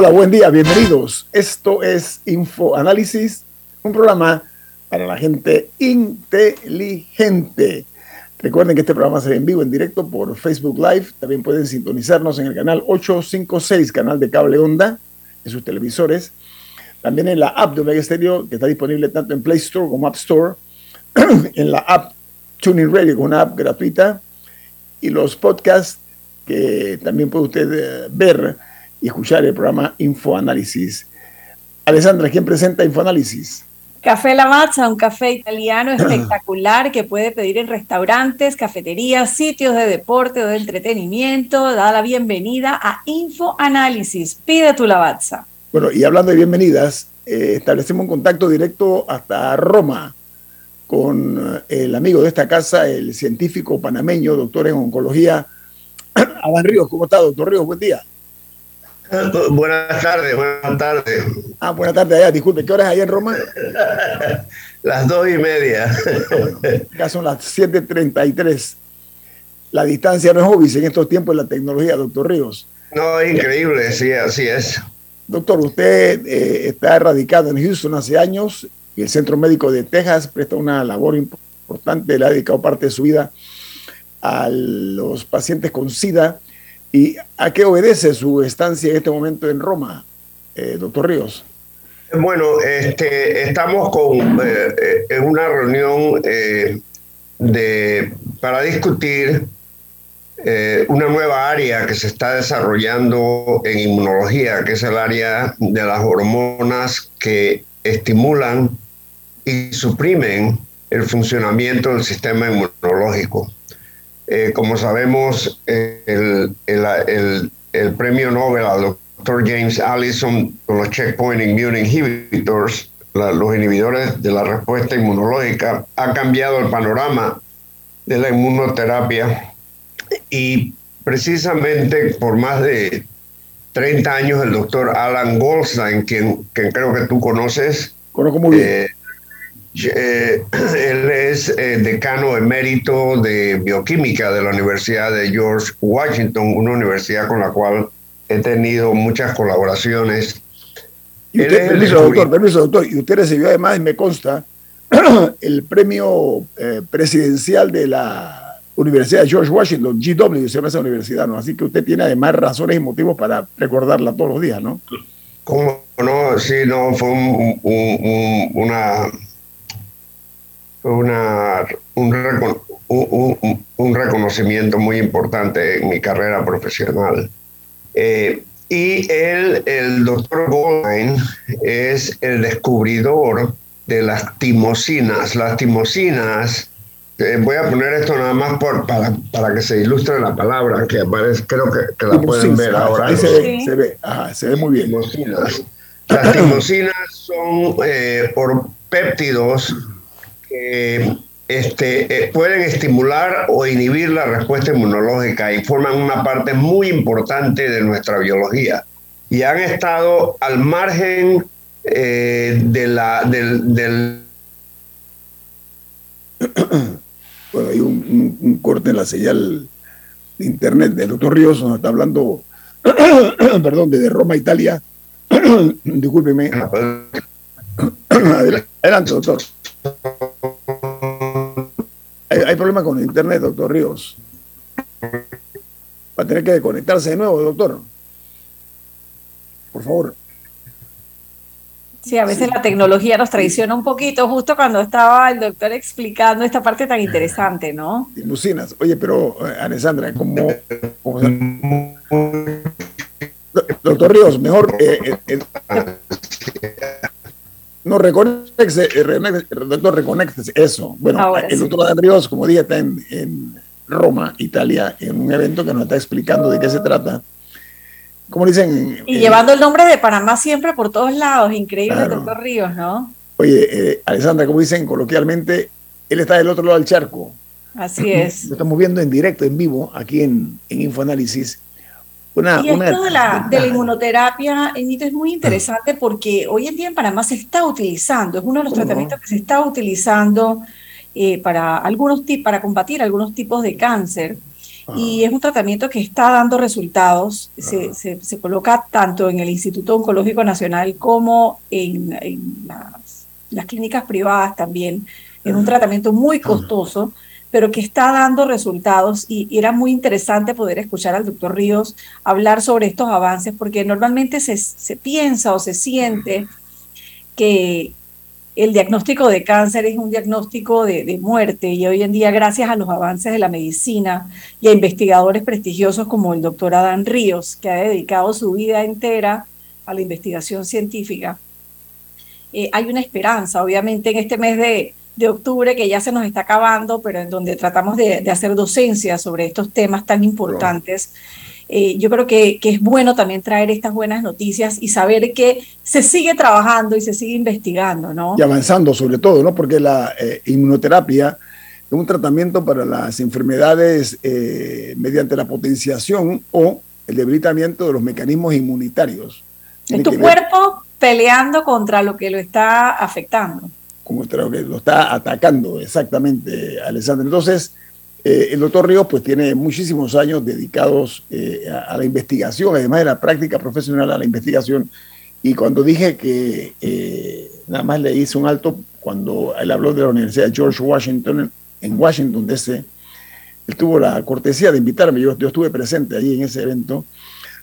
Hola, buen día, bienvenidos. Esto es Info Análisis, un programa para la gente inteligente. Recuerden que este programa se ve en vivo, en directo por Facebook Live. También pueden sintonizarnos en el canal 856, canal de cable onda, en sus televisores. También en la app de Omega Stereo, que está disponible tanto en Play Store como App Store. en la app Tuning Radio, con una app gratuita. Y los podcasts que también puede usted eh, ver y escuchar el programa Infoanálisis. Alessandra, ¿quién presenta Infoanálisis? Café Lavazza, un café italiano espectacular que puede pedir en restaurantes, cafeterías, sitios de deporte o de entretenimiento. Da la bienvenida a Infoanálisis. Pide tu Lavazza. Bueno, y hablando de bienvenidas, eh, establecemos un contacto directo hasta Roma con eh, el amigo de esta casa, el científico panameño, doctor en oncología, Adán Ríos. ¿Cómo está, doctor Ríos? Buen día. Buenas tardes, buenas tardes. Ah, buenas tardes allá, disculpe, ¿qué hora es allá en Roma? las dos y media. Ya son las 7.33. La distancia no es obvia en estos tiempos de la tecnología, doctor Ríos. No, es increíble, sí, así es. Doctor, usted eh, está radicado en Houston hace años y el Centro Médico de Texas presta una labor importante, le ha dedicado parte de su vida a los pacientes con SIDA ¿Y a qué obedece su estancia en este momento en Roma, eh, doctor Ríos? Bueno, este, estamos con, eh, eh, en una reunión de, para discutir una nueva área que se está desarrollando en inmunología, que es el área de las hormonas que estimulan y suprimen el funcionamiento del sistema inmunológico. Eh, como sabemos, el, premio Nobel al doctor James Allison con los checkpoint immune inhibitors, los inhibidores de la respuesta inmunológica, ha cambiado el panorama de la inmunoterapia y precisamente por más de 30 años el doctor Alan Goldstein, quien, creo que tú conoces, Conozco muy bien. Eh, eh, él es eh, decano emérito de bioquímica de la Universidad de George Washington, una universidad con la cual he tenido muchas colaboraciones. Y usted, permiso, doctor, permiso, doctor. Y usted recibió además, me consta, el premio eh, presidencial de la Universidad de George Washington, GW, se llama esa universidad, ¿no? Así que usted tiene además razones y motivos para recordarla todos los días, ¿no? ¿Cómo no? Sí, no, fue una una, un, un, reconocimiento muy importante en mi carrera profesional. Eh, y él, el doctor Goldstein es el descubridor de las timosinas. Las timosinas, eh, voy a poner esto nada más por, para, para que se ilustre la palabra, que aparece, creo que, la pueden ver ahora. se, ve, se, ve, se ve muy bien. Timosinas. Las timosinas son eh, por péptidos este, eh, pueden estimular o inhibir la respuesta inmunológica y forman una parte muy importante de nuestra biología. Y han estado al margen eh, de la, del... bueno, hay un, corte en la señal de internet del doctor Ríos, nos está hablando, perdón, desde Roma, Italia. Discúlpeme. Adelante, doctor. Hay, problema con internet, doctor Ríos. Va a tener que conectarse de nuevo, doctor. Por favor. Sí, a veces la tecnología nos traiciona un poquito, justo cuando estaba el doctor explicando esta parte tan interesante, ¿no? Lucinas. Oye, pero eh, Alessandra, como... doctor Ríos, mejor... Eh, eh, no, reconecte, doctor, reconecte eso. Bueno, el doctor Ríos, como dije, está en Roma, Italia, en un evento que nos está explicando de qué se trata. Como dicen? Y llevando el nombre de Panamá siempre por todos lados, increíble, doctor Ríos, ¿no? Oye, eh, Alessandra, como dicen coloquialmente, él está del otro lado del charco. Así es. Lo estamos viendo en directo, en vivo, aquí en, en Infoanálisis. Una, y esto de la, de la inmunoterapia, es muy interesante porque hoy en día en Panamá se está utilizando, es uno de los tratamientos que se está utilizando eh, para, algunos para combatir algunos tipos de cáncer. Y es un tratamiento que está dando resultados. Se, se, coloca tanto en el Instituto Oncológico Nacional como en, las, las, clínicas privadas también. Es un tratamiento muy costoso, pero que está dando resultados y, y, era muy interesante poder escuchar al doctor Ríos hablar sobre estos avances, porque normalmente se, se piensa o se siente que, el diagnóstico de cáncer es un diagnóstico de, muerte y hoy en día, gracias a los avances de la medicina y a investigadores prestigiosos como el doctor Adán Ríos, que ha dedicado su vida entera a la investigación científica, eh, hay una esperanza, obviamente, en este mes de, octubre que ya se nos está acabando, pero en donde tratamos de, de hacer docencia sobre estos temas tan importantes. Eh, yo creo que, es bueno también traer estas buenas noticias y saber que se sigue trabajando y se sigue investigando, ¿no? Y avanzando sobre todo, ¿no? Porque la eh, inmunoterapia es un tratamiento para las enfermedades eh, mediante la potenciación o el debilitamiento de los mecanismos inmunitarios. Es tu cuerpo peleando contra lo que lo está afectando. Contra lo que lo está atacando, exactamente, Alessandra. Entonces, eh, el doctor Ríos pues tiene muchísimos años dedicados eh, a, la investigación, además de la práctica profesional a la investigación. Y cuando dije que eh, nada más le hice un alto cuando él habló de la Universidad de George Washington en Washington DC, él tuvo la cortesía de invitarme, yo, yo estuve presente allí en ese evento,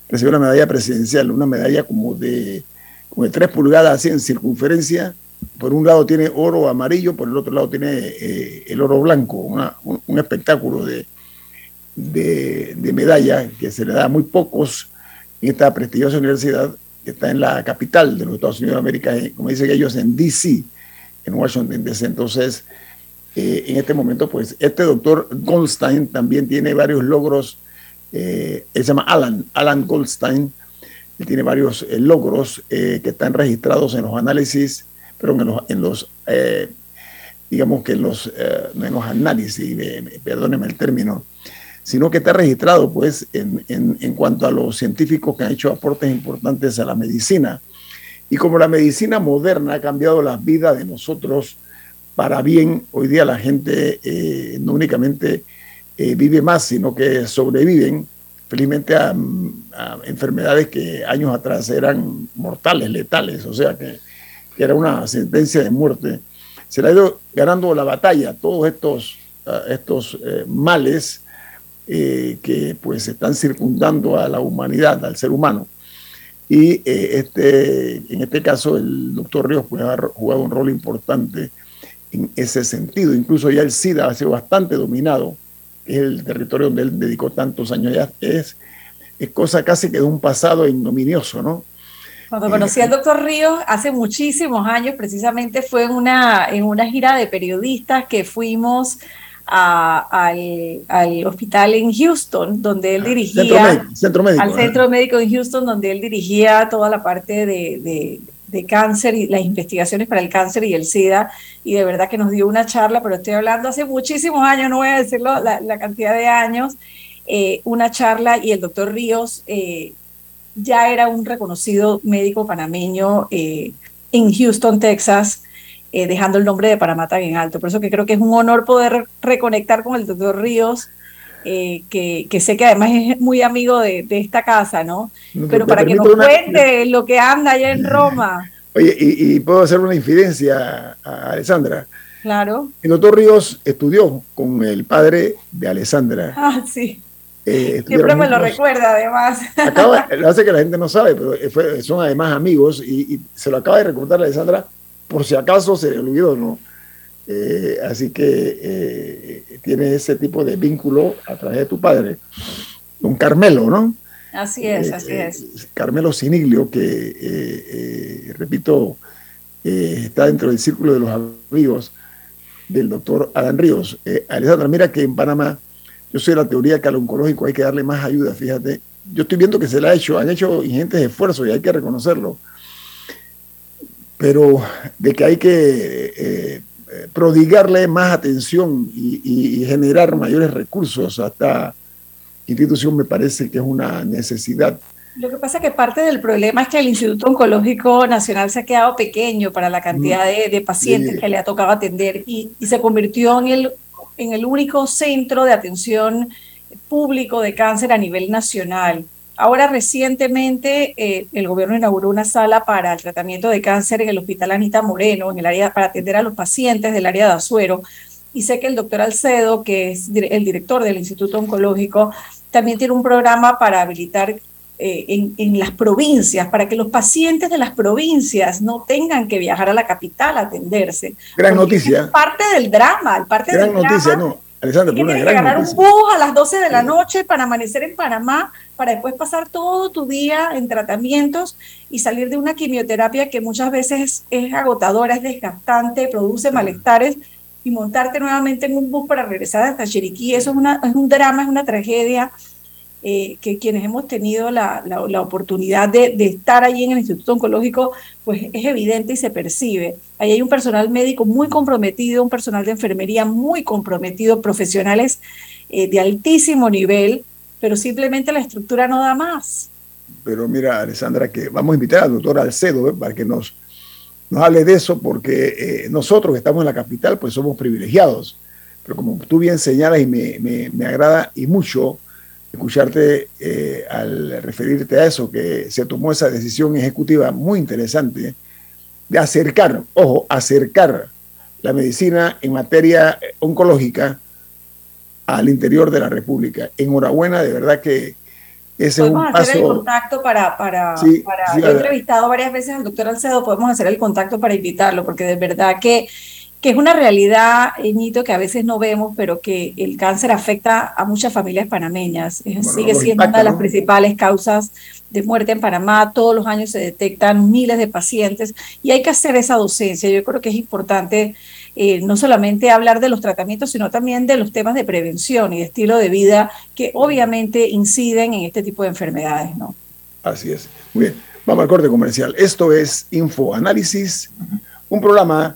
recibió una medalla presidencial, una medalla como de, como de tres pulgadas así en circunferencia, por un lado tiene oro amarillo, por el otro lado tiene eh, el oro blanco, un, espectáculo de, de, medalla que se le da a muy pocos en esta prestigiosa universidad que está en la capital de los Estados Unidos de América, eh, como dicen ellos, en DC, en Washington DC. Entonces, eh, en este momento, pues este doctor Goldstein también tiene varios logros, él se llama Alan, Alan Goldstein, él tiene varios logros que están registrados en los análisis pero en los, eh, digamos que en los, eh, en los análisis, perdóneme el término, sino que está registrado pues en, en, cuanto a los científicos que han hecho aportes importantes a la medicina. Y como la medicina moderna ha cambiado las vidas de nosotros para bien, hoy día la gente eh, no únicamente vive más, sino que sobreviven felizmente a, a, enfermedades que años atrás eran mortales, letales, o sea que que era una sentencia de muerte, se le ha ido ganando la batalla todos estos, ah, estos eh, males eh, que pues están circundando a la humanidad, al ser humano. Y eh, este, en este caso el doctor Ríos pues, ha jugado un rol importante en ese sentido. Incluso ya el SIDA ha sido bastante dominado, es el territorio donde él dedicó tantos años, ya es, es cosa casi que de un pasado ignominioso, ¿no? Cuando conocí al doctor Ríos hace muchísimos años, precisamente fue en una, en una gira de periodistas que fuimos al, hospital en Houston, donde él ah, dirigía, centro médico, al centro médico en Houston, donde él dirigía toda la parte de, cáncer y las investigaciones para el cáncer y el SIDA, y de verdad que nos dio una charla, pero estoy hablando hace muchísimos años, no voy a decirlo la, cantidad de años, eh, una charla y el doctor Ríos eh, ya era un reconocido médico panameño eh, en Houston, Texas, eh, dejando el nombre de Panamá tan en alto. Por eso que creo que es un honor poder reconectar con el doctor Ríos, eh, que, que, sé que además es muy amigo de, esta casa, ¿no? Pero para que nos cuente lo que anda allá en Roma. Oye, y, puedo hacer una infidencia a Alessandra. Claro. El doctor Ríos estudió con el padre de Alessandra. Ah, sí Eh, Siempre me lo recuerda, además. Acaba, lo hace que la gente no sabe, pero son además amigos y, se lo acaba de recordar Alessandra, por si acaso se le olvidó, ¿no? Eh, así que eh, tiene ese tipo de vínculo a través de tu padre, don Carmelo, ¿no? Así es, así es. Carmelo Siniglio, que, repito, está dentro del círculo de los amigos del doctor Adán Ríos. Alessandra, mira que en Panamá yo soy de la teoría que al oncológico hay que darle más ayuda, fíjate. Yo estoy viendo que se le ha hecho, han hecho ingentes esfuerzos y hay que reconocerlo. Pero de que hay que eh, prodigarle más atención y, generar mayores recursos a esta institución me parece que es una necesidad. Lo que pasa es que parte del problema es que el Instituto Oncológico Nacional se ha quedado pequeño para la cantidad de, pacientes que le ha tocado atender y, y se convirtió en el en el único centro de atención público de cáncer a nivel nacional. Ahora recientemente eh, el gobierno inauguró una sala para el tratamiento de cáncer en el Hospital Anita Moreno, en el área para atender a los pacientes del área de Azuero. Y sé que el doctor Alcedo, que es el director del Instituto Oncológico, también tiene un programa para habilitar eh, en, en, las provincias, para que los pacientes de las provincias no tengan que viajar a la capital a atenderse. Gran noticia. Es parte del drama, parte gran noticia, no. Alexander, que tienes que ganar un bus a las 12 de la noche para amanecer en Panamá, para después pasar todo tu día en tratamientos y salir de una quimioterapia que muchas veces es agotadora, es desgastante, produce malestares y montarte nuevamente en un bus para regresar hasta Chiriquí. Eso es, una, es un drama, es una tragedia eh, que quienes hemos tenido la, oportunidad de, estar allí en el Instituto Oncológico, pues es evidente y se percibe. Ahí hay un personal médico muy comprometido, un personal de enfermería muy comprometido, profesionales eh, de altísimo nivel, pero simplemente la estructura no da más. Pero mira, Alessandra, que vamos a invitar al doctor Alcedo ¿eh? para que nos, nos hable de eso, porque nosotros que estamos en la capital, pues somos privilegiados. Pero como tú bien señalas y me, me, me agrada y mucho, escucharte eh, al referirte a eso, que se tomó esa decisión ejecutiva muy interesante de acercar, ojo, acercar la medicina en materia oncológica al interior de la República. Enhorabuena, de verdad que ese es un paso. hacer el contacto para, para, he entrevistado varias veces al doctor Alcedo, podemos hacer el contacto para invitarlo, porque de verdad que que es una realidad, Ñito, que a veces no vemos, pero que el cáncer afecta a muchas familias panameñas. Sigue siendo una de las principales causas de muerte en Panamá. Todos los años se detectan miles de pacientes y hay que hacer esa docencia. Yo creo que es importante eh, no solamente hablar de los tratamientos, sino también de los temas de prevención y de estilo de vida que obviamente inciden en este tipo de enfermedades. ¿no? Así es. Muy bien. Vamos al corte comercial. Esto es Infoanálisis, un programa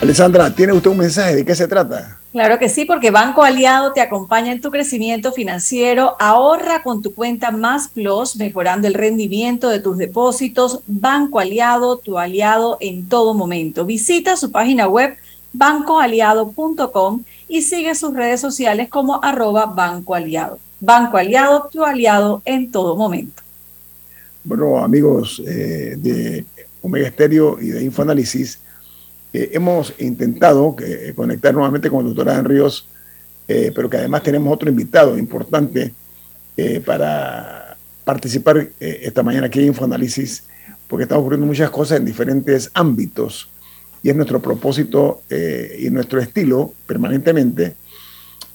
Alessandra, ¿tiene usted un mensaje? ¿De qué se trata? Claro que sí, porque Banco Aliado te acompaña en tu crecimiento financiero. Ahorra con tu cuenta Más Plus, mejorando el rendimiento de tus depósitos. Banco Aliado, tu aliado en todo momento. Visita su página web bancoaliado.com y sigue sus redes sociales como arroba Banco Aliado. Banco Aliado, tu aliado en todo momento. Bueno, amigos eh, de Omega Estéreo y de Infoanálisis, eh, hemos intentado que, conectar nuevamente con el doctor Adán Ríos, eh, pero que además tenemos otro invitado importante eh, para participar esta mañana aquí en Infoanálisis, porque están ocurriendo muchas cosas en diferentes ámbitos y es nuestro propósito y nuestro estilo permanentemente,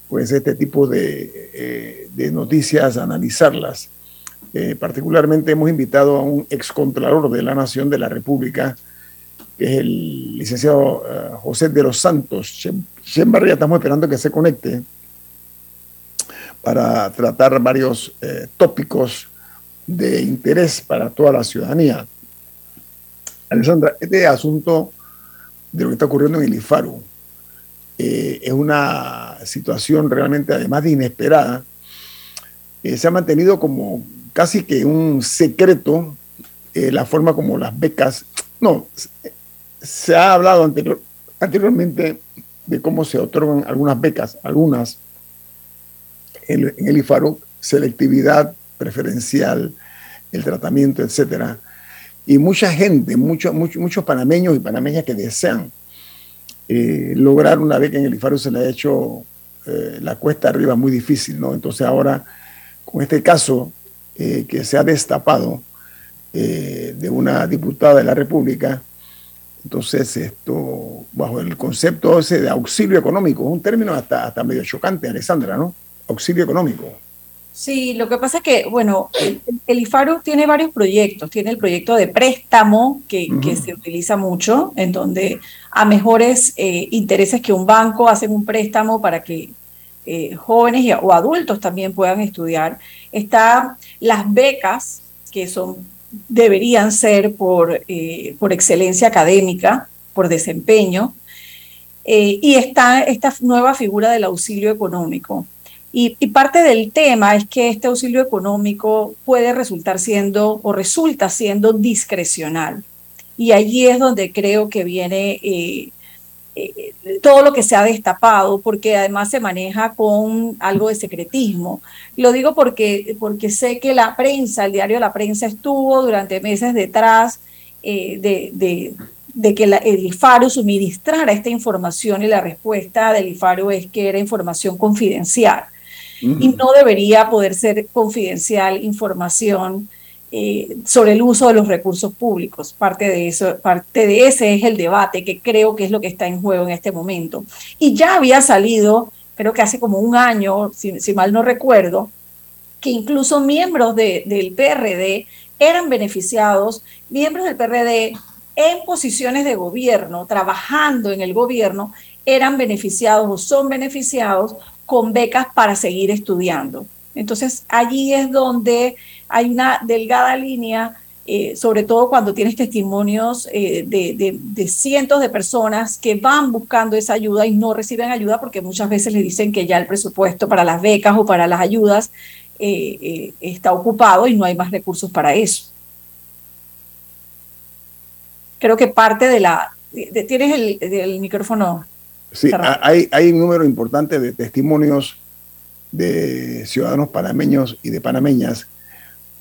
pues este tipo de, de noticias, analizarlas. particularmente hemos invitado a un excontralor de la Nación de la República, que es el licenciado eh, José de los Santos. Siempre ya estamos esperando que se conecte para tratar varios eh, tópicos de interés para toda la ciudadanía. Alessandra, este asunto de lo que está ocurriendo en el IFARU eh, es una situación realmente, además de inesperada, se ha mantenido como casi que un secreto la forma como las becas, no, se ha hablado anteriormente de cómo se otorgan algunas becas, algunas en, el IFARO, selectividad preferencial, el tratamiento, etcétera. Y mucha gente, muchos panameños y panameñas que desean eh, lograr una beca en el IFARO se le ha hecho eh, la cuesta arriba muy difícil, ¿no? Entonces ahora, con este caso eh, que se ha destapado de una diputada de la República, entonces, esto, bajo el concepto ese de auxilio económico, es un término hasta, hasta medio chocante, Alessandra, ¿no? Auxilio económico. Sí, lo que pasa es que, bueno, el, IFARU tiene varios proyectos. Tiene el proyecto de préstamo, que, se utiliza mucho, en donde a mejores eh, intereses que un banco hacen un préstamo para que eh, jóvenes o adultos también puedan estudiar. Está las becas, que son deberían ser por, eh, por excelencia académica, por desempeño, eh, y está esta nueva figura del auxilio económico. Y, parte del tema es que este auxilio económico puede resultar siendo o resulta siendo discrecional. Y allí es donde creo que viene eh, eh, todo lo que se ha destapado, porque además se maneja con algo de secretismo. Lo digo porque, porque sé que la prensa, el diario La Prensa estuvo durante meses detrás eh, de, de, que el IFARO suministrara esta información y la respuesta del IFARO es que era información confidencial. Y no debería poder ser confidencial información eh, sobre el uso de los recursos públicos. Parte de eso, parte de ese es el debate que creo que es lo que está en juego en este momento. Y ya había salido, creo que hace como un año, si, mal no recuerdo, que incluso miembros del PRD eran beneficiados, miembros del PRD en posiciones de gobierno, trabajando en el gobierno, eran beneficiados o son beneficiados con becas para seguir estudiando. Entonces allí es donde hay una delgada línea, eh, sobre todo cuando tienes testimonios eh, de, cientos de personas que van buscando esa ayuda y no reciben ayuda porque muchas veces le dicen que ya el presupuesto para las becas o para las ayudas eh, está ocupado y no hay más recursos para eso. Creo que parte de la... ¿Tienes el, micrófono? Sí, hay, hay un número importante de testimonios de ciudadanos panameños y de panameñas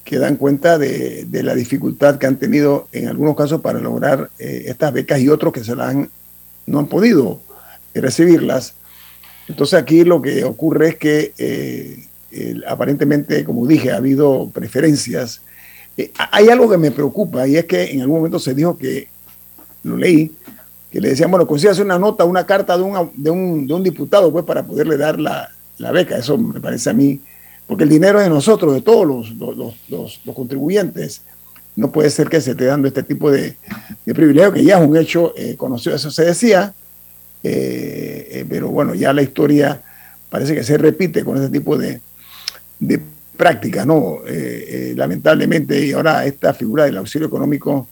que dan cuenta de, la dificultad que han tenido en algunos casos para lograr eh, estas becas y otros que se las han, no han podido recibirlas. Entonces aquí lo que ocurre es que eh, aparentemente, como dije, ha habido preferencias. Eh, hay algo que me preocupa y es que en algún momento se dijo que, lo leí, que le decían, bueno, consigas una nota, una carta de, de, un, de un, diputado pues, para poderle dar la, la, beca. Eso me parece a mí, porque el dinero es de nosotros, de todos los, los, los, contribuyentes. No puede ser que se esté dando este tipo de, de privilegio, que ya es un hecho eh, conocido, eso se decía, eh, eh, pero bueno, ya la historia parece que se repite con ese tipo de, de prácticas, ¿no? lamentablemente, y ahora esta figura del auxilio económico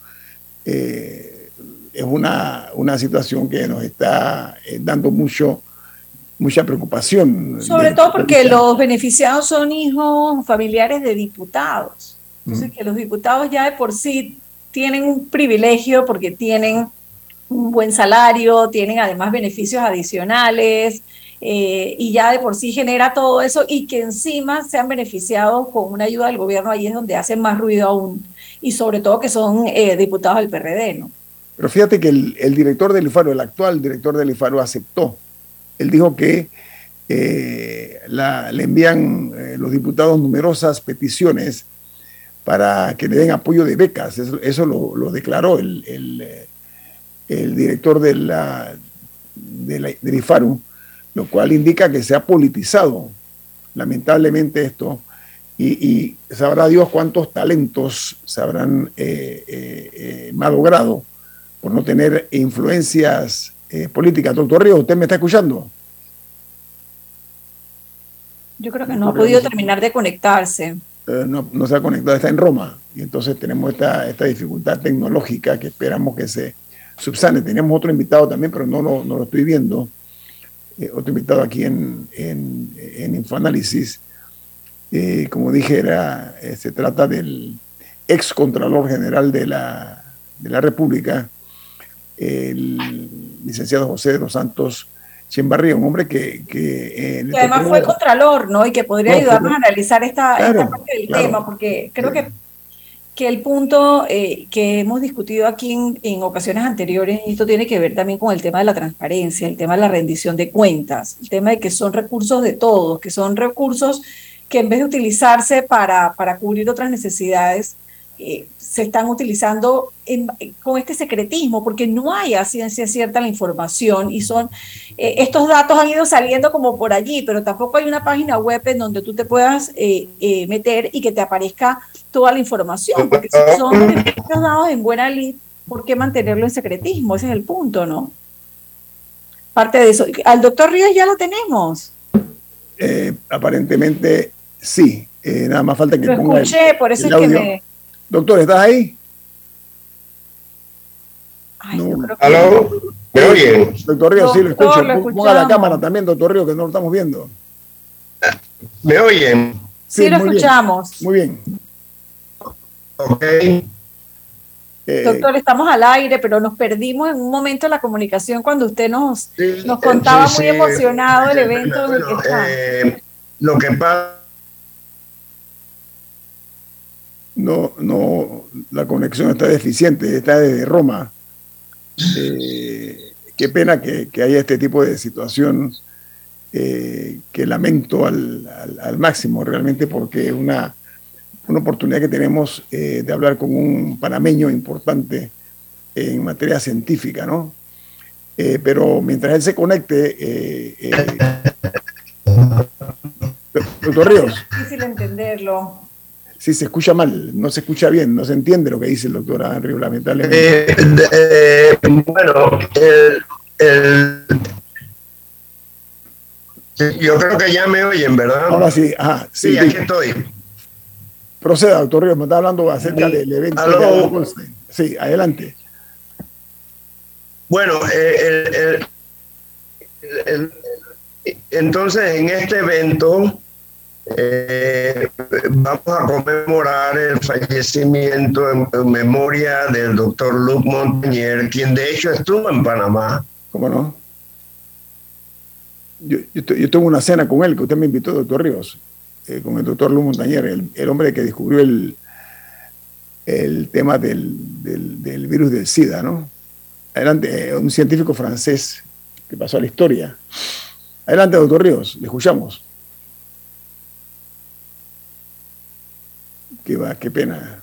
es una, una situación que nos está dando mucho mucha preocupación. Sobre todo porque los beneficiados son hijos familiares de diputados. Entonces, que los diputados ya de por sí tienen un privilegio porque tienen un buen salario, tienen además beneficios adicionales eh, y ya de por sí genera todo eso y que encima sean beneficiados con una ayuda del gobierno, ahí es donde hacen más ruido aún y sobre todo que son eh, diputados del PRD, ¿no? Pero fíjate que el, director del IFARO, el actual director del IFARO aceptó. Él dijo que eh, le envían los diputados numerosas peticiones para que le den apoyo de becas. Eso, lo, declaró el, el, director de la, de la, del IFARU, lo cual indica que se ha politizado lamentablemente esto y, sabrá Dios cuántos talentos se habrán eh, eh, eh, malogrado por no tener influencias políticas. Doctor Río, ¿usted me está escuchando? Yo creo que no ha podido terminar de conectarse. Eh, no, se ha conectado, está en Roma. Y entonces tenemos esta, esta dificultad tecnológica que esperamos que se subsane. Tenemos otro invitado también, pero no, no, lo estoy viendo. Eh, otro invitado aquí en, en, en Infoanálisis. Eh, como dije, era, se trata del ex Contralor General de la, de la República, el licenciado José de los Santos Chimbarría, un hombre que... Que, además fue contralor, ¿no? Y que podría ayudarnos a analizar esta, parte del tema, porque creo que, que el punto eh, que hemos discutido aquí en, ocasiones anteriores, y esto tiene que ver también con el tema de la transparencia, el tema de la rendición de cuentas, el tema de que son recursos de todos, que son recursos que en vez de utilizarse para, para cubrir otras necesidades, eh, se están utilizando con este secretismo, porque no hay a ciencia cierta la información y son, eh, estos datos han ido saliendo como por allí, pero tampoco hay una página web en donde tú te puedas eh, meter y que te aparezca toda la información, porque si son dados en buena lid, ¿por qué mantenerlo en secretismo? Ese es el punto, ¿no? Parte de eso. Al doctor Ríos ya lo tenemos. aparentemente sí. nada más falta que lo escuché, por eso es que me Doctor, ¿estás ahí? no. ¿Aló? ¿Me oyen? Doctor Río, sí, lo escucho. Ponga la cámara también, doctor Río, que no lo estamos viendo. ¿Me oyen? Sí, lo escuchamos. Muy bien. Ok. Eh, doctor, estamos al aire, pero nos perdimos en un momento la comunicación cuando usted nos, nos contaba muy emocionado el evento en el que está. Eh, lo que pasa no, no, la conexión está deficiente, está desde Roma. Eh, qué pena que, haya este tipo de situación eh, que lamento al, máximo realmente porque es una, una oportunidad que tenemos eh, de hablar con un panameño importante en materia científica, ¿no? pero mientras él se conecte, doctor Ríos. Es difícil entenderlo sí se escucha mal, no se escucha bien, no se entiende lo que dice el doctor Henry, lamentablemente. Eh, eh, bueno, yo creo que ya me oyen, ¿verdad? Ahora sí, ajá. Sí, aquí estoy. Proceda, doctor Ríos, me está hablando acerca del evento. Sí, adelante. Bueno, eh, entonces en este evento eh, vamos a conmemorar el fallecimiento en, memoria del doctor Luc Montañer, quien de hecho estuvo en Panamá. ¿Cómo no? Yo, yo, tuve una cena con él, que usted me invitó, doctor Ríos, eh, con el doctor Luc Montañer, el, hombre que descubrió el, el tema del, del, virus del SIDA, ¿no? Adelante, eh, un científico francés que pasó a la historia. Adelante, doctor Ríos, le escuchamos. Qué va, qué pena.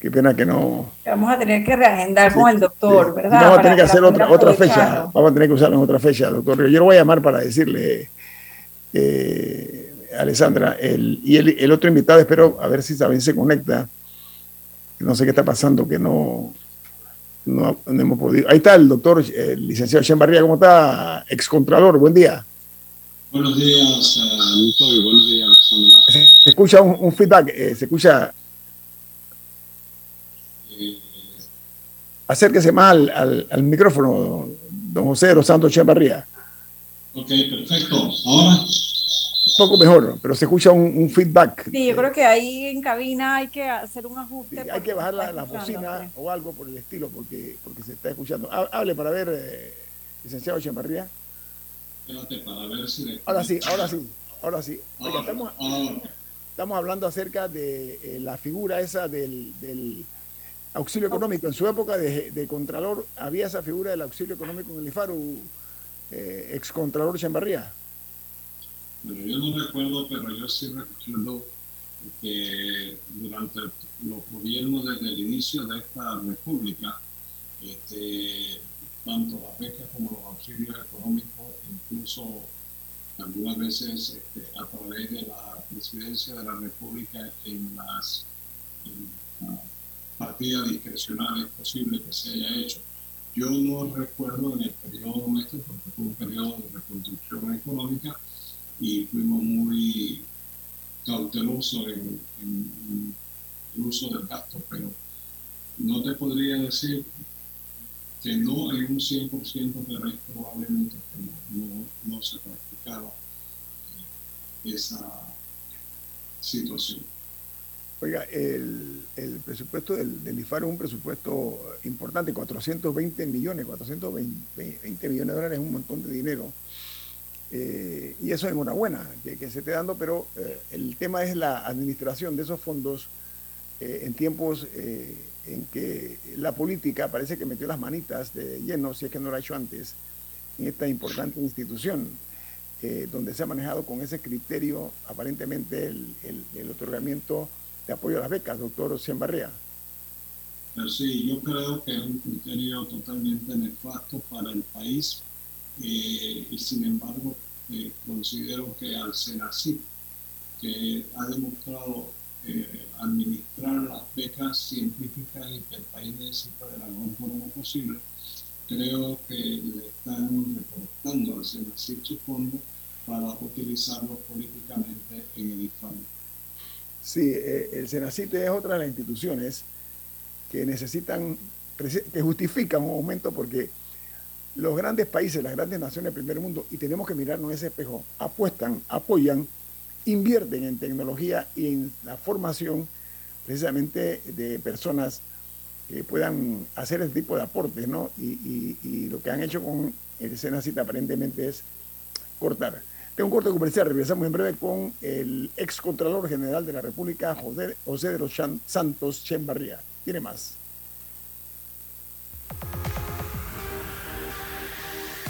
Qué pena que no. Vamos a tener que reagendar con el doctor, ¿verdad? Vamos a tener que hacer otra, otra fecha. Vamos a tener que usarlo en otra fecha, doctor. Yo lo voy a llamar para decirle, eh, Alessandra, el, y el, otro invitado, espero a ver si también se conecta. No sé qué está pasando, que no, no, hemos podido. Ahí está el doctor, el licenciado Barría, ¿cómo está? Excontralor, buen día. Buenos días, uh, buenos días, Alessandra. Se, escucha un, feedback, eh, se escucha acérquese más al, al, micrófono, don José de los Santos Chavarría. Ok, perfecto. Ahora. Un poco mejor, pero se escucha un, feedback. Sí, yo creo que ahí en cabina hay que hacer un ajuste. hay que bajar la, bocina o algo por el estilo, porque, porque se está escuchando. Hable para ver, eh, licenciado Chavarría. Espérate, para ver si. Ahora sí, ahora sí, ahora sí. estamos, estamos, hablando acerca de eh, la figura esa del auxilio económico. En su época de, Contralor había esa figura del auxilio económico en el IFARU, eh, ex Contralor Chambarría. Bueno, yo no recuerdo, pero yo sí recuerdo que durante los gobiernos desde el inicio de esta república, este, tanto las becas como los auxilios económicos, incluso algunas veces este, a través de la presidencia de la república en las partidas discrecionales posible que se haya hecho. Yo no recuerdo en el periodo nuestro, porque fue un periodo de reconstrucción económica y fuimos muy cautelosos en, el uso del gasto, pero no te podría decir que no hay un 100%, pero es probablemente no, no se practicaba esa situación. Oiga, el, presupuesto del, del, IFAR es un presupuesto importante, 420 millones, 420 millones de dólares es un montón de dinero. Eh, y eso es enhorabuena que, que se esté dando, pero eh, el tema es la administración de esos fondos eh, en tiempos en que la política parece que metió las manitas de lleno, si es que no lo ha hecho antes, en esta importante institución. donde se ha manejado con ese criterio aparentemente el, el otorgamiento apoyo a las becas, doctor. Pues sí, yo creo que es un criterio totalmente nefasto para el país eh, y sin embargo eh, considero que al SENACIP, que ha demostrado eh, administrar las becas científicas y que el país necesita de la mejor forma posible, creo que le están reportando al SENACIP su fondo para utilizarlo políticamente en el IFAM. Sí, eh, el Senacite es otra de las instituciones que necesitan, que justifican un aumento porque los grandes países, las grandes naciones del primer mundo, y tenemos que mirarnos ese espejo, apuestan, apoyan, invierten en tecnología y en la formación precisamente de personas que puedan hacer ese tipo de aportes, ¿no? Y, lo que han hecho con el Senacite aparentemente es cortar un corte comercial, regresamos en breve con el ex Contralor General de la República, José, José de los Santos Chembarría. Tiene más.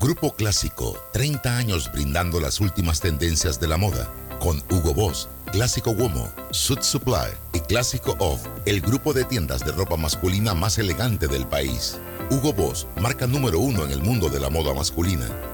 Grupo Clásico, 30 años brindando las últimas tendencias de la moda, con Hugo Boss Clásico Womo, Suit Supply y Clásico Off, el grupo de tiendas de ropa masculina más elegante del país. Hugo Boss, marca número uno en el mundo de la moda masculina.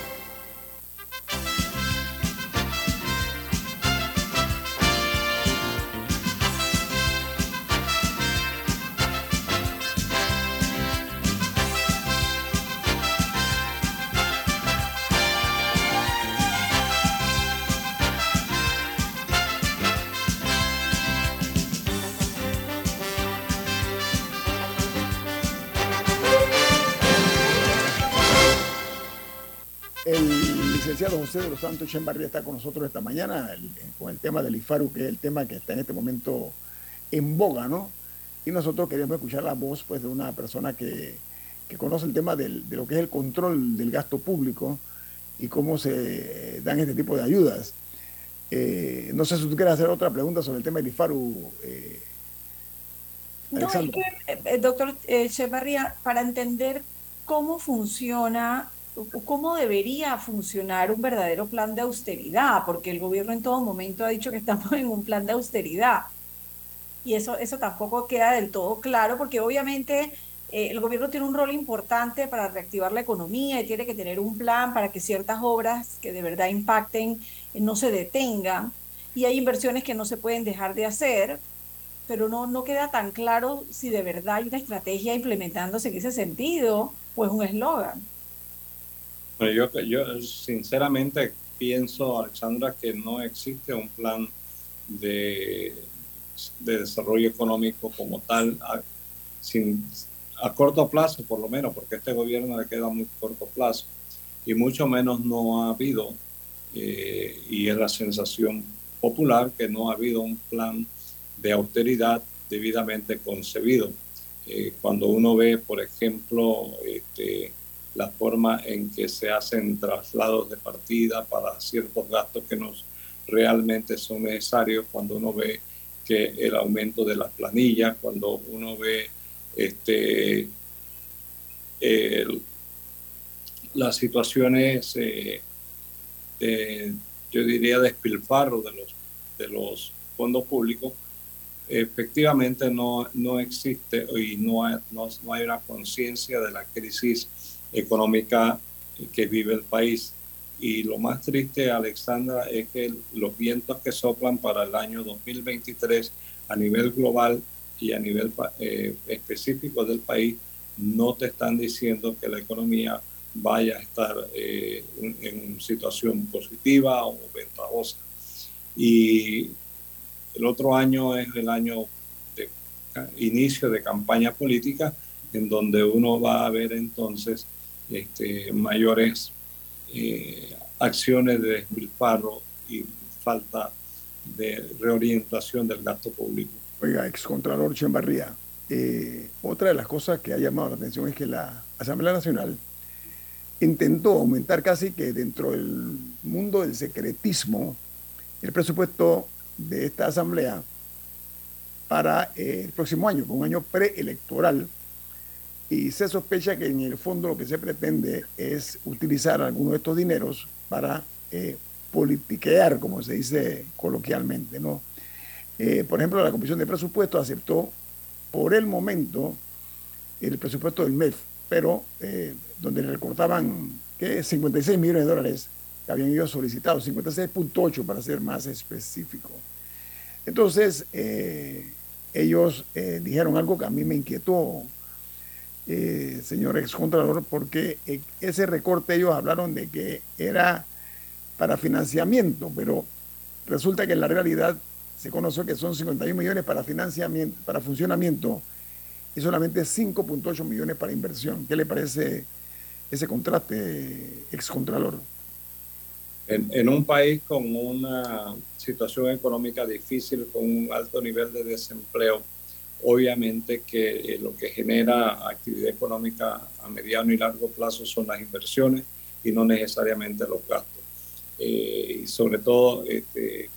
José de los Santos Chembarría está con nosotros esta mañana con el tema del IFARU, que es el tema que está en este momento en boga, ¿no? Y nosotros queríamos escuchar la voz pues, de una persona que, conoce el tema de lo que es el control del gasto público y cómo se dan este tipo de ayudas. Eh, no sé si tú quieres hacer otra pregunta sobre el tema del IFARU. Eh, no, es que, eh, doctor Echevarría, para entender cómo funciona cómo debería funcionar un verdadero plan de austeridad, porque el gobierno en todo momento ha dicho que estamos en un plan de austeridad. Y eso, eso tampoco queda del todo claro, porque obviamente eh, el gobierno tiene un rol importante para reactivar la economía y tiene que tener un plan para que ciertas obras que de verdad impacten no se detengan. Y hay inversiones que no se pueden dejar de hacer, pero no, no queda tan claro si de verdad hay una estrategia implementándose en ese sentido o es un eslogan yo, yo sinceramente pienso, Alexandra, que no existe un plan de, de desarrollo económico como tal a, sin, a corto plazo, por lo menos, porque este gobierno le queda muy corto plazo, y mucho menos no ha habido, eh, y es la sensación popular, que no ha habido un plan de austeridad debidamente concebido. Eh, cuando uno ve, por ejemplo, este, la forma en que se hacen traslados de partida para ciertos gastos que nos realmente son necesarios cuando uno ve que el aumento de las planillas, cuando uno ve este, las situaciones eh, de, yo diría, despilfarro de los, de los fondos públicos, efectivamente no, no existe y no hay, no, no hay una conciencia de la crisis económica que vive el país. Y lo más triste, Alexandra, es que los vientos que soplan para el año 2023 a nivel global y a nivel eh, específico del país no te están diciendo que la economía vaya a estar eh, en situación positiva o ventajosa. Y el otro año es el año de inicio de campaña política, en donde uno va a ver entonces este, mayores eh, acciones de despilfarro y falta de reorientación del gasto público. Oiga, excontralor Chembarría, eh, otra de las cosas que ha llamado la atención es que la Asamblea Nacional intentó aumentar casi que dentro del mundo del secretismo el presupuesto de esta Asamblea para eh, el próximo año, un año preelectoral, y se sospecha que en el fondo lo que se pretende es utilizar algunos de estos dineros para eh, politiquear, como se dice coloquialmente. ¿no? Eh, por ejemplo, la Comisión de Presupuestos aceptó por el momento el presupuesto del MEF, pero eh, donde recortaban que 56 millones de dólares que habían ido solicitados, 56.8 para ser más específico. Entonces, ellos dijeron algo que a mí me inquietó eh, señor excontralor, porque eh, ese recorte ellos hablaron de que era para financiamiento, pero resulta que en la realidad se conoció que son 51 millones para financiamiento, para funcionamiento y solamente 5.8 millones para inversión. ¿Qué le parece ese contraste, excontralor? En, en un país con una situación económica difícil, con un alto nivel de desempleo, Obviamente que eh, lo que genera actividad económica a mediano y largo plazo son las inversiones y no necesariamente los gastos. Eh, y sobre todo este,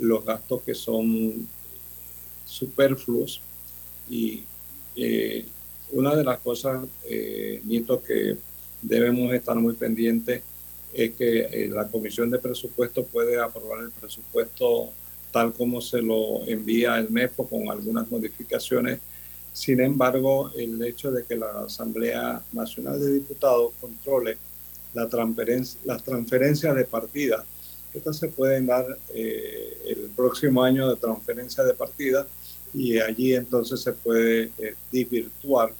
los gastos que son superfluos y eh, una de las cosas, Nito, que debemos estar muy pendientes es que la Comisión de Presupuesto puede aprobar el presupuesto tal como se lo envía el MEFO con algunas modificaciones. Sin embargo, el hecho de que la Asamblea Nacional de Diputados controle la transferencia, las transferencias de partida, estas se pueden dar eh, el próximo año de transferencia de partida y allí entonces se puede eh, desvirtuar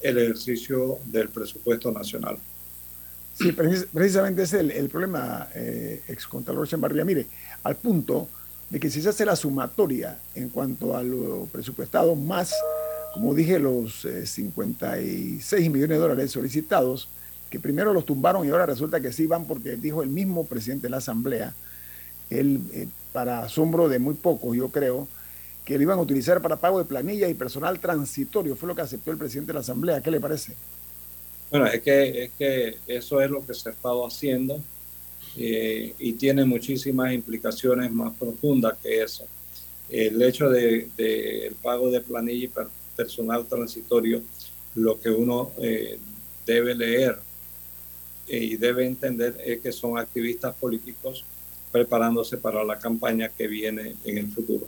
el ejercicio del presupuesto nacional. Sí, precisamente ese es el, problema, eh, excontralor Chambarría. Mire, al punto de que si se hace la sumatoria en cuanto a lo presupuestado más, como dije, los 56 eh, millones de dólares solicitados, que primero los tumbaron y ahora resulta que sí van porque dijo el mismo presidente de la Asamblea, él, eh, para asombro de muy pocos, yo creo, que lo iban a utilizar para pago de planilla y personal transitorio. Fue lo que aceptó el presidente de la Asamblea. ¿Qué le parece? Bueno, es que, es que eso es lo que se ha estado haciendo eh, y tiene muchísimas implicaciones más profundas que eso. El hecho del de, pago de planilla y personal transitorio, lo que uno eh, debe leer eh, y debe entender es que son activistas políticos preparándose para la campaña que viene en el futuro.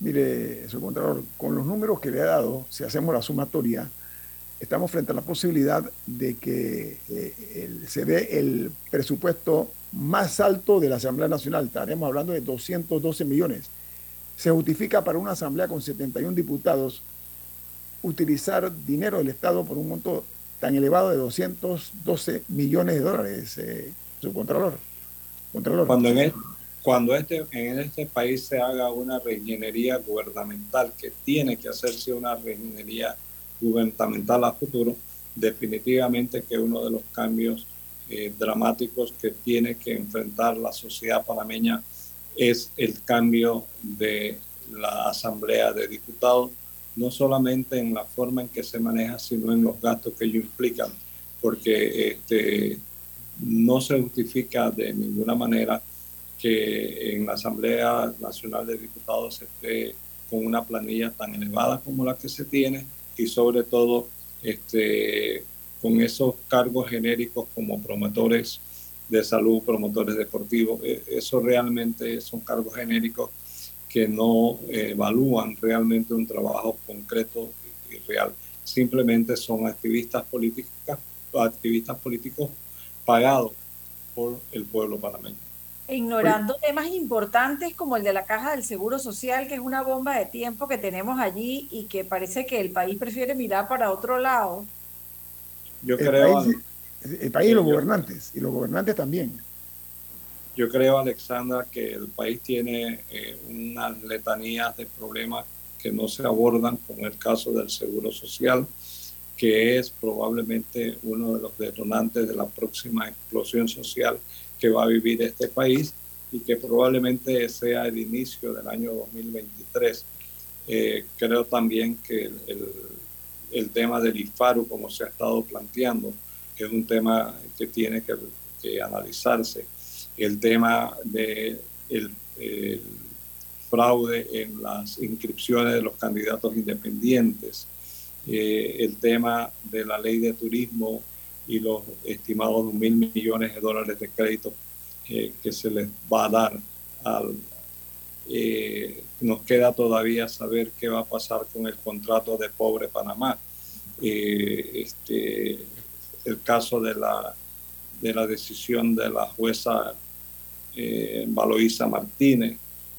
Mire, su contralor, con los números que le ha dado, si hacemos la sumatoria, estamos frente a la posibilidad de que eh, se dé el presupuesto más alto de la Asamblea Nacional. Estaremos hablando de 212 millones. Se justifica para una Asamblea con 71 diputados utilizar dinero del Estado por un monto tan elevado de 212 millones de dólares, eh, su Contralor. Contralor. Cuando, en, cuando este, en este país se haga una reingeniería gubernamental, que tiene que hacerse una reingeniería gubernamental a futuro, definitivamente que uno de los cambios eh, dramáticos que tiene que enfrentar la sociedad panameña es el cambio de la Asamblea de Diputados, no solamente en la forma en que se maneja, sino en los gastos que ello implican, porque este, no se justifica de ninguna manera que en la Asamblea Nacional de Diputados esté con una planilla tan elevada como la que se tiene y sobre todo este, con esos cargos genéricos como promotores de salud, promotores deportivos. E, eso realmente son cargos genéricos que no evalúan realmente un trabajo concreto y real. Simplemente son activistas políticas, activistas políticos pagados por el pueblo panameño ignorando temas importantes como el de la caja del Seguro Social, que es una bomba de tiempo que tenemos allí y que parece que el país prefiere mirar para otro lado. Yo el creo... País, el país y los gobernantes, y los gobernantes también. Yo creo, Alexandra, que el país tiene eh, unas letanías de problemas que no se abordan, como el caso del Seguro Social, que es probablemente uno de los detonantes de la próxima explosión social que va a vivir este país y que probablemente sea el inicio del año 2023. Eh, creo también que el, el, tema del IFARU, como se ha estado planteando, es un tema que tiene que, que analizarse. El tema del de el fraude en las inscripciones de los candidatos independientes, eh, el tema de la ley de turismo y los estimados mil millones de dólares de crédito que se les va a dar al... Eh, nos queda todavía saber qué va a pasar con el contrato de Pobre Panamá. Eh, este, el caso de la, de la decisión de la jueza eh, Martínez,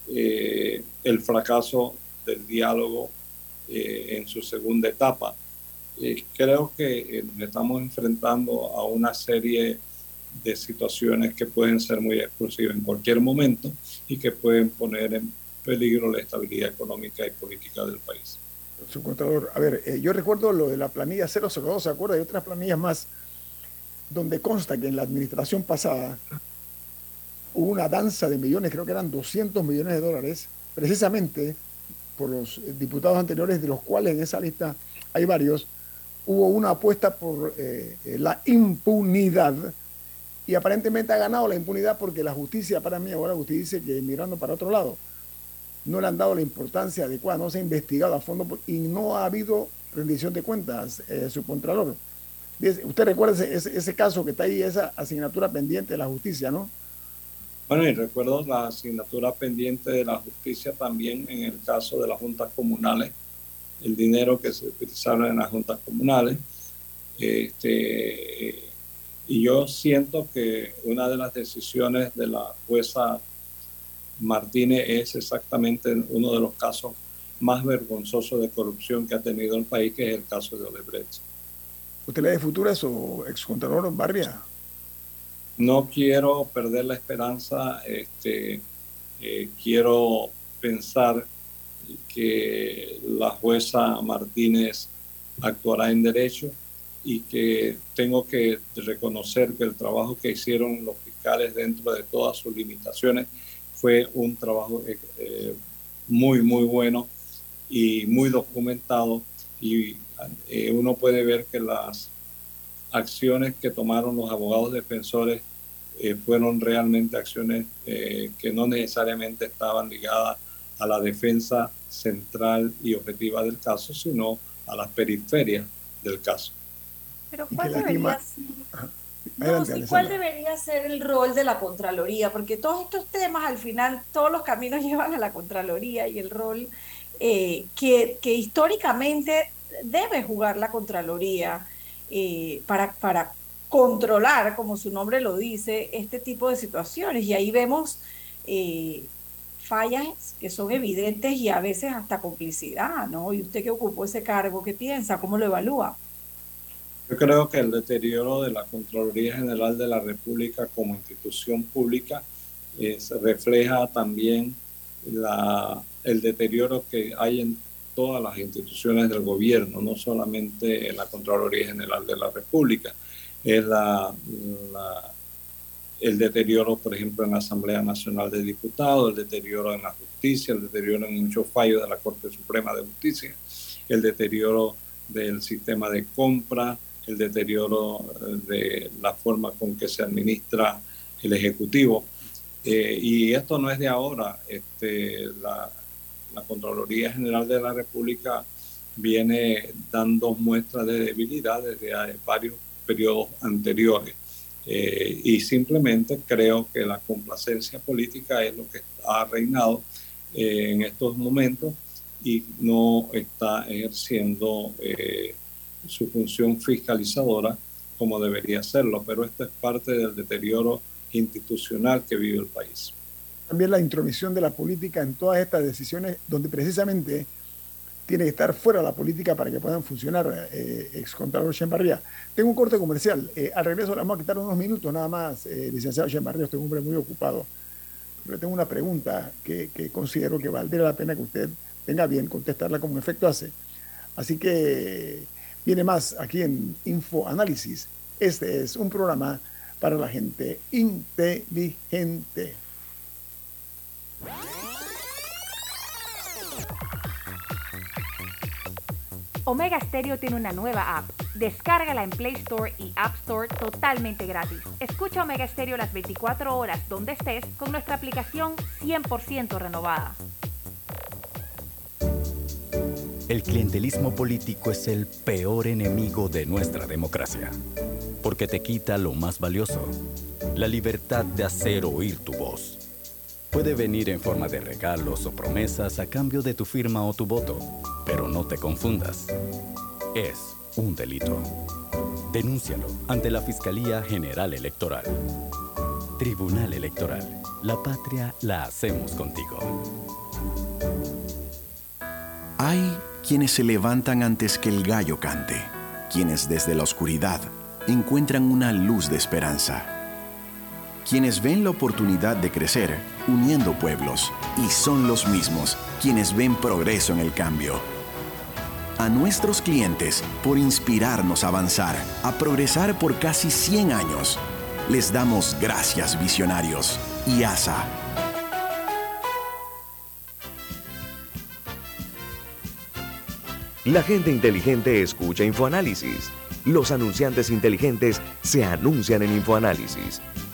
eh, el fracaso del diálogo en su segunda etapa. Creo que nos estamos enfrentando a una serie de situaciones que pueden ser muy explosivas en cualquier momento y que pueden poner en peligro la estabilidad económica y política del país. Su contador, a ver, eh, yo recuerdo lo de la planilla 002, ¿se acuerda? Hay otras planillas más donde consta que en la administración pasada hubo una danza de millones, creo que eran 200 millones de dólares, precisamente por los diputados anteriores, de los cuales en esa lista hay varios, hubo una apuesta por eh, la impunidad y aparentemente ha ganado la impunidad porque la justicia, para mí ahora justicia dice que mirando para otro lado. no le han dado la importancia adecuada, no se ha investigado a fondo y no ha habido rendición de cuentas, eh, su contralor. Usted recuerda ese, ese, caso que está ahí, esa asignatura pendiente de la justicia, ¿no? Bueno, y recuerdo la asignatura pendiente de la justicia también en el caso de las juntas comunales, el dinero que se utilizaron en las juntas comunales. Este, y yo siento que una de las decisiones de la jueza Martínez es exactamente uno de los casos más vergonzosos de corrupción que ha tenido el país, que es el caso de Odebrecht. ¿Usted le da futuro o excontralor Barria? No quiero perder la esperanza, este, eh, quiero pensar que la jueza Martínez actuará en derecho y que tengo que reconocer que el trabajo que hicieron los fiscales dentro de todas sus limitaciones fue un trabajo eh, eh, muy, muy bueno y muy documentado. Y eh, uno puede ver que las acciones que tomaron los abogados defensores fueron realmente acciones que no necesariamente estaban ligadas la defensa central y objetiva del caso, sino a las periferias del caso. Pero ¿cuál debería, ¿cuál debería ser el rol de la Contraloría? Porque todos estos temas, al final, todos los caminos llevan a la Contraloría y el rol eh, que, que, históricamente debe jugar la Contraloría eh, para, para controlar, como su nombre lo dice, este tipo de situaciones. Y ahí vemos eh, fallas que son evidentes y a veces hasta complicidad, ¿no? ¿Y usted que ocupó ese cargo, qué piensa? ¿Cómo lo evalúa? Yo creo que el deterioro de la Contraloría General de la República como institución pública se refleja también la, el deterioro que hay en todas las instituciones del gobierno, no solamente en la Contraloría General de la República. Es la, el deterioro, por ejemplo, en la Asamblea Nacional de Diputados, el deterioro en la justicia, el deterioro en muchos fallos de la Corte Suprema de Justicia, el deterioro del sistema de compra, el deterioro eh, de la forma con que se administra el Ejecutivo. Eh, y esto no es de ahora. Este, la, la Contraloría General de la República viene dando muestras de debilidad desde varios periodos anteriores. Eh, y simplemente creo que la complacencia política es lo que ha reinado en estos momentos y no está ejerciendo su función fiscalizadora como debería hacerlo, pero esto es parte del deterioro institucional que vive el país. También la intromisión de la política en todas estas decisiones, donde precisamente tiene que estar fuera la política para que puedan funcionar, eh, excontador Chembarría. Tengo un corte comercial. Eh, al regreso le vamos a quitar unos minutos nada más, eh, licenciado Chembarría, estoy un hombre muy ocupado. Pero tengo una pregunta que, que considero que valdría la pena que usted tenga bien contestarla como efecto hace. Así que Viene más aquí en Info Análisis. Este es un programa para la gente inteligente. Omega Stereo tiene una nueva app. Descárgala en Play Store y App Store totalmente gratis. Escucha Omega Stereo las 24 horas donde estés con nuestra aplicación 100% renovada. El clientelismo político es el peor enemigo de nuestra democracia, porque te quita lo más valioso, la libertad de hacer oír tu voz. Puede venir en forma de regalos o promesas a cambio de tu firma o tu voto, pero no te confundas. Es un delito. Denúncialo ante la Fiscalía General Electoral. Tribunal Electoral. La patria la hacemos contigo. Hay quienes se levantan antes que el gallo cante, quienes desde la oscuridad encuentran una luz de esperanza, quienes ven la oportunidad de crecer uniendo pueblos y son los mismos quienes ven progreso en el cambio. A nuestros clientes por inspirarnos a avanzar, a progresar por casi 100 años, les damos gracias visionarios y ASA La gente inteligente escucha InfoAnálisis Los anunciantes inteligentes se anuncian en InfoAnálisis.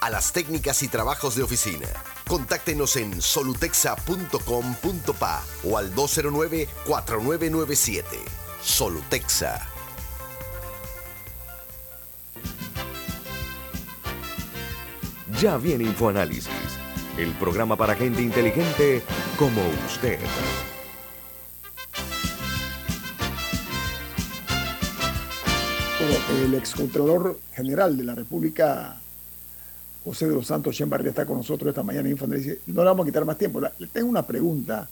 a las técnicas y trabajos de oficina. Contáctenos en solutexa.com.pa o al 209-4997. Solutexa. Ya viene InfoAnálisis, el programa para gente inteligente como usted. el excontrolor general de la República, José de los Santos Chembarría, está con nosotros esta mañana en Infoanálisis. No le vamos a quitar más tiempo. Le tengo una pregunta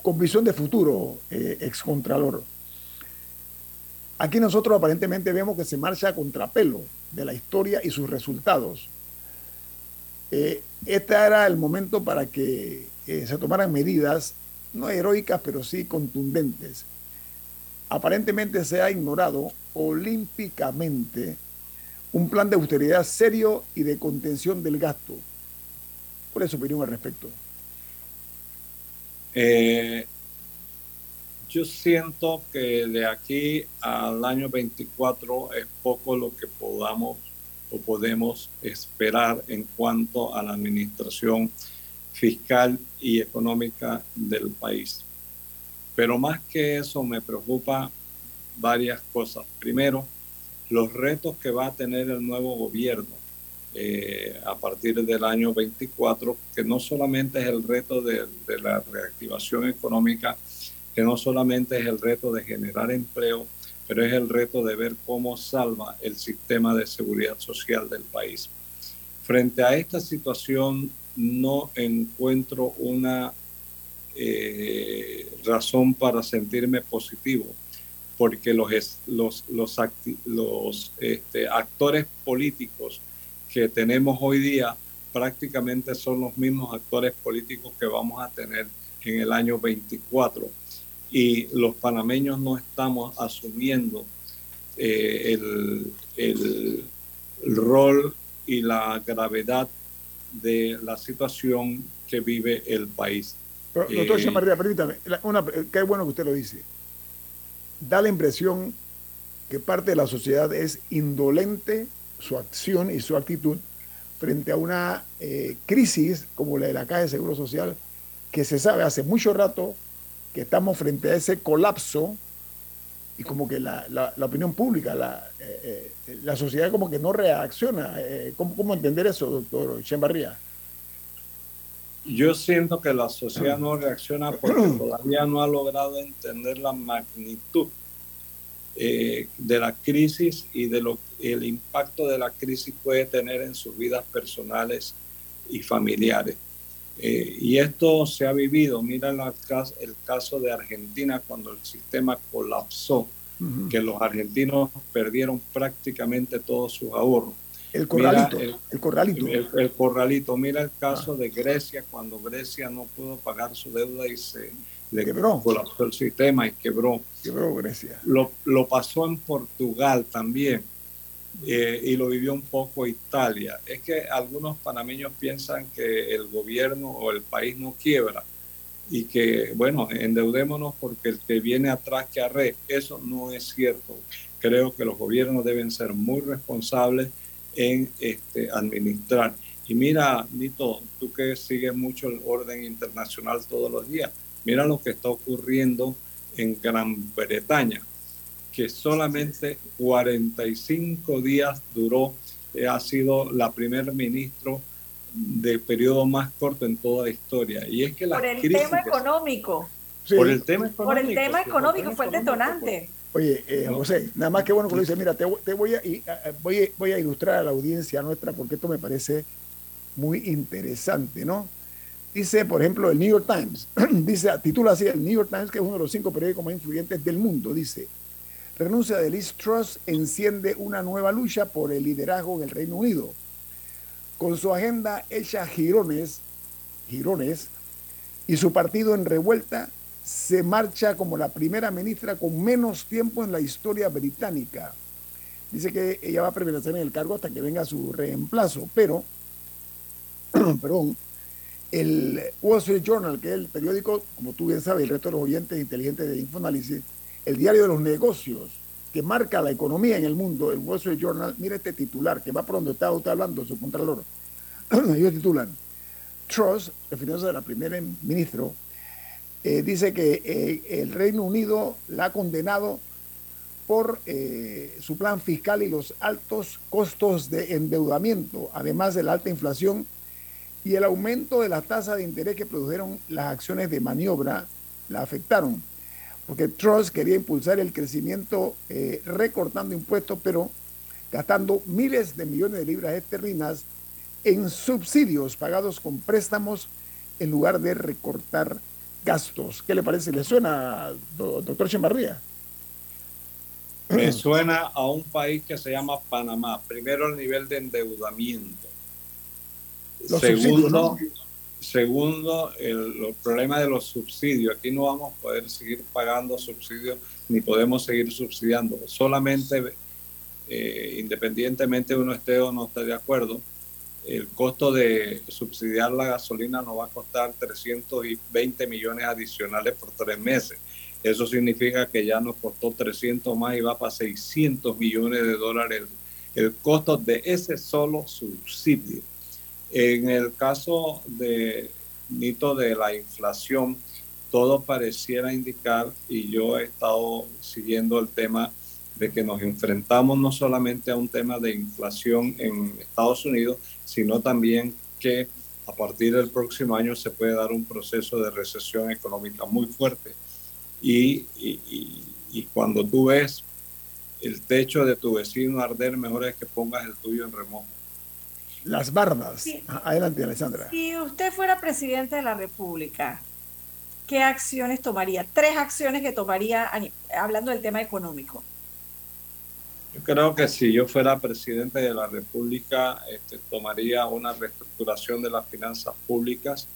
con visión de futuro, eh, excontralor. Aquí nosotros aparentemente vemos que se marcha a contrapelo de la historia y sus resultados. Eh, este era el momento para que eh, se tomaran medidas, no heroicas, pero sí contundentes. Aparentemente se ha ignorado olímpicamente un plan de austeridad serio y de contención del gasto. ¿Cuál es su opinión al respecto? Eh, yo siento que de aquí al año 24 es poco lo que podamos o podemos esperar en cuanto a la administración fiscal y económica del país. Pero más que eso me preocupa varias cosas. Primero, los retos que va a tener el nuevo gobierno eh, a partir del año 24, que no solamente es el reto de, la reactivación económica, que no solamente es el reto de generar empleo, pero es el reto de ver cómo salva el sistema de seguridad social del país. Frente a esta situación no encuentro una eh, razón para sentirme positivo, porque los, los, los, los este, actores políticos que tenemos hoy día prácticamente son los mismos actores políticos que vamos a tener en el año 24 y los panameños no estamos asumiendo eh, el, el, rol y la gravedad de la situación que vive el país. Pero, doctor eh, María, permítame, una, qué bueno que usted lo dice. Da la impresión que parte de la sociedad es indolente su acción y su actitud frente a una eh, crisis como la de la Caja de Seguro Social, que se sabe hace mucho rato que estamos frente a ese colapso y como que la, la, opinión pública, la, eh, eh, la sociedad como que no reacciona. ¿cómo, ¿cómo, entender eso, doctor Chembarría? Yo siento que la sociedad no reacciona porque todavía no ha logrado entender la magnitud de la crisis y de lo el impacto de la crisis puede tener en sus vidas personales y familiares. Eh, y esto se ha vivido, mira el caso, el caso de Argentina cuando el sistema colapsó, que los argentinos perdieron prácticamente todos sus ahorros. El corralito. el, corralito. El, corralito. Mira el caso de Grecia, cuando Grecia no pudo pagar su deuda y se le quebró. colapsó el sistema y quebró. Quebró Grecia. Lo, lo pasó en Portugal también eh, y lo vivió un poco Italia. Es que algunos panameños piensan que el gobierno o el país no quiebra y que, bueno, endeudémonos porque el que viene atrás que arre. Eso no es cierto. Creo que los gobiernos deben ser muy responsables en este, administrar. Y mira, Nito, tú que sigues mucho el orden internacional todos los días, mira lo que está ocurriendo en Gran Bretaña que solamente 45 días duró, eh, ha sido la primer ministro de periodo más corto en toda la historia. Y es que la por el tema económico. Por el tema económico. Por el tema económico fue el detonante. Oye, eh, José, nada más que bueno que lo dice, mira, te, voy, a, voy, voy a ilustrar a la audiencia nuestra porque esto me parece muy interesante, ¿no? Dice, por ejemplo, el New York Times, dice, titula así el New York Times, que es uno de los cinco periódicos más influyentes del mundo, dice, renuncia de Liz Truss enciende una nueva lucha por el liderazgo en el Reino Unido. Con su agenda hecha girones, girones y su partido en revuelta, se marcha como la primera ministra con menos tiempo en la historia británica. Dice que ella va a permanecer en el cargo hasta que venga su reemplazo, pero, perdón, el Wall Street Journal, que es el periódico, como tú bien sabes, el resto de los oyentes inteligentes de Infoanálisis, el diario de los negocios que marca la economía en el mundo, el Wall Street Journal, mira este titular que va por donde está usted hablando, su contralor. Ellos titulan, Truss, refiriéndose a la primera ministro, eh, dice que eh, el Reino Unido la ha condenado por eh, su plan fiscal y los altos costos de endeudamiento, además de la alta inflación y el aumento de la tasa de interés que produjeron las acciones de maniobra, la afectaron porque Truss quería impulsar el crecimiento recortando impuestos, pero gastando miles de millones de libras esterlinas en subsidios pagados con préstamos en lugar de recortar gastos. ¿Qué le parece? ¿Le suena, doctor Chemarría? Me suena a un país que se llama Panamá. Primero el nivel de endeudamiento. Segundo, Segundo, el, problema de los subsidios. Aquí no vamos a poder seguir pagando subsidios ni podemos seguir subsidiando. Solamente, eh, independientemente uno esté o no esté de acuerdo, el costo de subsidiar la gasolina nos va a costar 320 millones adicionales por tres meses. Eso significa que ya nos costó 300 más y va para 600 millones de dólares el costo de ese solo subsidio. En el caso de mito de la inflación, todo pareciera indicar, y yo he estado siguiendo el tema de que nos enfrentamos no solamente a un tema de inflación en Estados Unidos, sino también que a partir del próximo año se puede dar un proceso de recesión económica muy fuerte. Y, y cuando tú ves el techo de tu vecino arder, mejor es que pongas el tuyo en remojo. Las bardas. Adelante, Alessandra. Si usted fuera presidente de la República, ¿qué acciones tomaría? Tres acciones que tomaría hablando del tema económico. Yo creo que si yo fuera presidente de la República, este, tomaría una reestructuración de las finanzas públicas,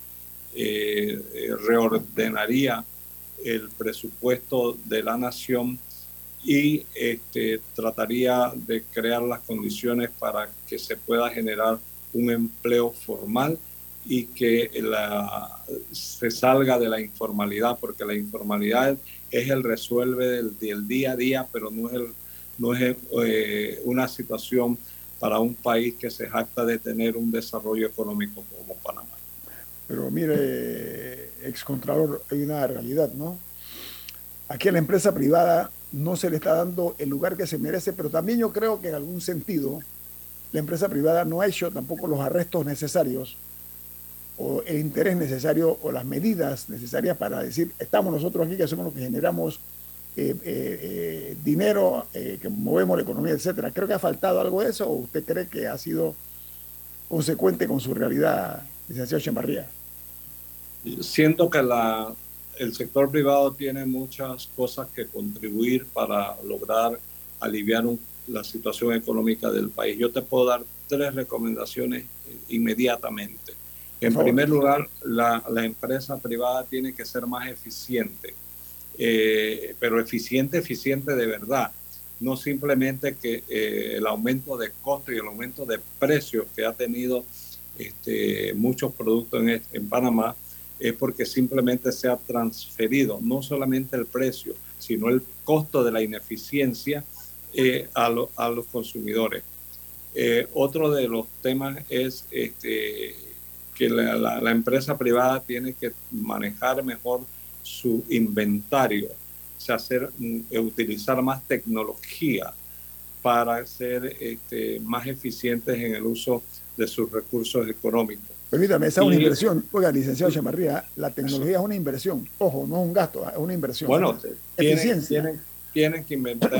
eh, eh, reordenaría el presupuesto de la nación y este, trataría de crear las condiciones para que se pueda generar un empleo formal y que se salga de la informalidad, porque la informalidad es el resuelve del, día a día, pero no es, el, no es eh, una situación para un país que se jacta de tener un desarrollo económico como Panamá. Pero mire, excontralor, hay una realidad, ¿no? Aquí en la empresa privada no se le está dando el lugar que se merece, pero también yo creo que en algún sentido la empresa privada no ha hecho tampoco los arrestos necesarios o el interés necesario o las medidas necesarias para decir, estamos nosotros aquí que somos los que generamos eh, eh, eh, dinero, que movemos la economía, etcétera. Creo que ha faltado algo de eso o usted cree que ha sido consecuente con su realidad, licenciado Chambarría. Siento que la, el sector privado tiene muchas cosas que contribuir para lograr aliviar la situación económica del país. Yo te puedo dar tres recomendaciones inmediatamente. En primer lugar, la, empresa privada tiene que ser más eficiente, eh, pero eficiente, eficiente de verdad. No simplemente que eh, el aumento de costos y el aumento de precios que ha tenido este, muchos productos en, en Panamá es porque simplemente se ha transferido no solamente el precio, sino el costo de la ineficiencia eh, a, los consumidores. Otro de los temas es este, que la, empresa privada tiene que manejar mejor su inventario, o sea, hacer, mm, utilizar más tecnología para ser este, más eficientes en el uso de sus recursos económicos. Permítame, esa es una inversión. Oiga, licenciado Chamarría, la tecnología es una inversión. Ojo, no es un gasto, es una inversión. Bueno, tienen, tienen, que inventar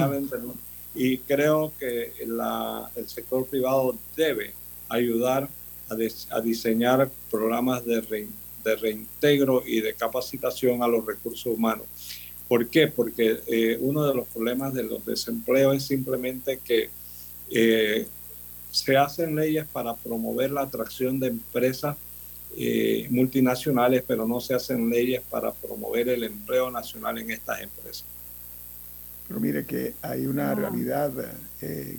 y creo que el sector privado debe ayudar a, diseñar programas de, de reintegro y de capacitación a los recursos humanos. ¿Por qué? Porque eh, uno de los problemas de los desempleos es simplemente que eh, se hacen leyes para promover la atracción de empresas eh, multinacionales, pero no se hacen leyes para promover el empleo nacional en estas empresas. Pero mire que hay una realidad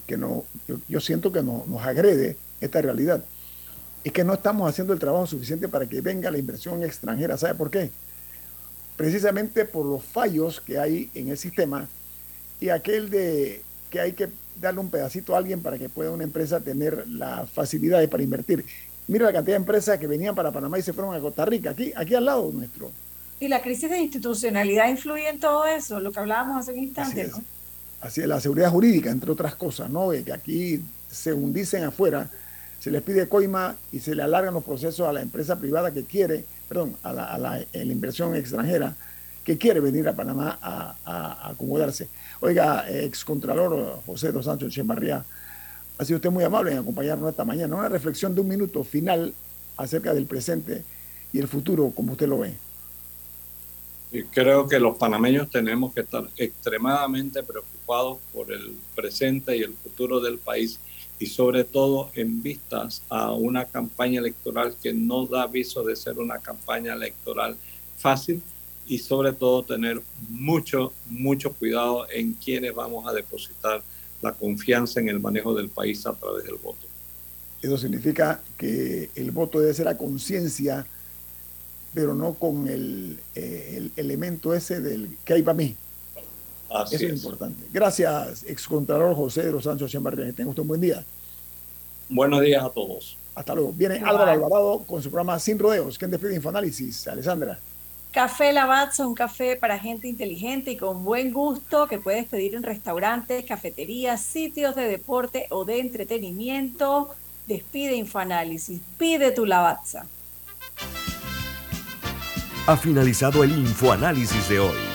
que no, yo, siento que no, nos agrede esta realidad. Es que no estamos haciendo el trabajo suficiente para que venga la inversión extranjera. ¿Sabe por qué? precisamente por los fallos que hay en el sistema y aquel de que hay que darle un pedacito a alguien para que pueda una empresa tener las facilidades para invertir. Mira la cantidad de empresas que venían para Panamá y se fueron a Costa Rica, aquí, aquí al lado nuestro. Y la crisis de institucionalidad influye en todo eso, lo que hablábamos hace un instante, Así es, Así es la seguridad jurídica, entre otras cosas, ¿no? Que aquí, según dicen afuera, se les pide coima y se le alargan los procesos a la empresa privada que quiere perdón, a la, inversión extranjera que quiere venir a Panamá a, acomodarse. Oiga, excontralor José Dos Santos Chemarría, ha sido usted muy amable en acompañarnos esta mañana. Una reflexión de un minuto final acerca del presente y el futuro, como usted lo ve. creo que los panameños tenemos que estar extremadamente preocupados por el presente y el futuro del país y sobre todo en vistas a una campaña electoral que no da aviso de ser una campaña electoral fácil y sobre todo tener mucho, mucho cuidado en quienes vamos a depositar la confianza en el manejo del país a través del voto. Eso significa que el voto debe ser a conciencia, pero no con el, eh, elemento ese del que hay para mí. Eso es, importante. Gracias, excontralor José de los Santos Chambarría. Que tenga usted un buen día. Buenos días a todos. Hasta luego. Viene Álvaro Alvarado con su programa Sin Rodeos. ¿Quién despide Infoanálisis? Alessandra. Café Lavazza, un café para gente inteligente y con buen gusto que puedes pedir en restaurantes, cafeterías, sitios de deporte o de entretenimiento. Despide Infoanálisis. Pide tu Lavazza. Ha finalizado el Infoanálisis de hoy.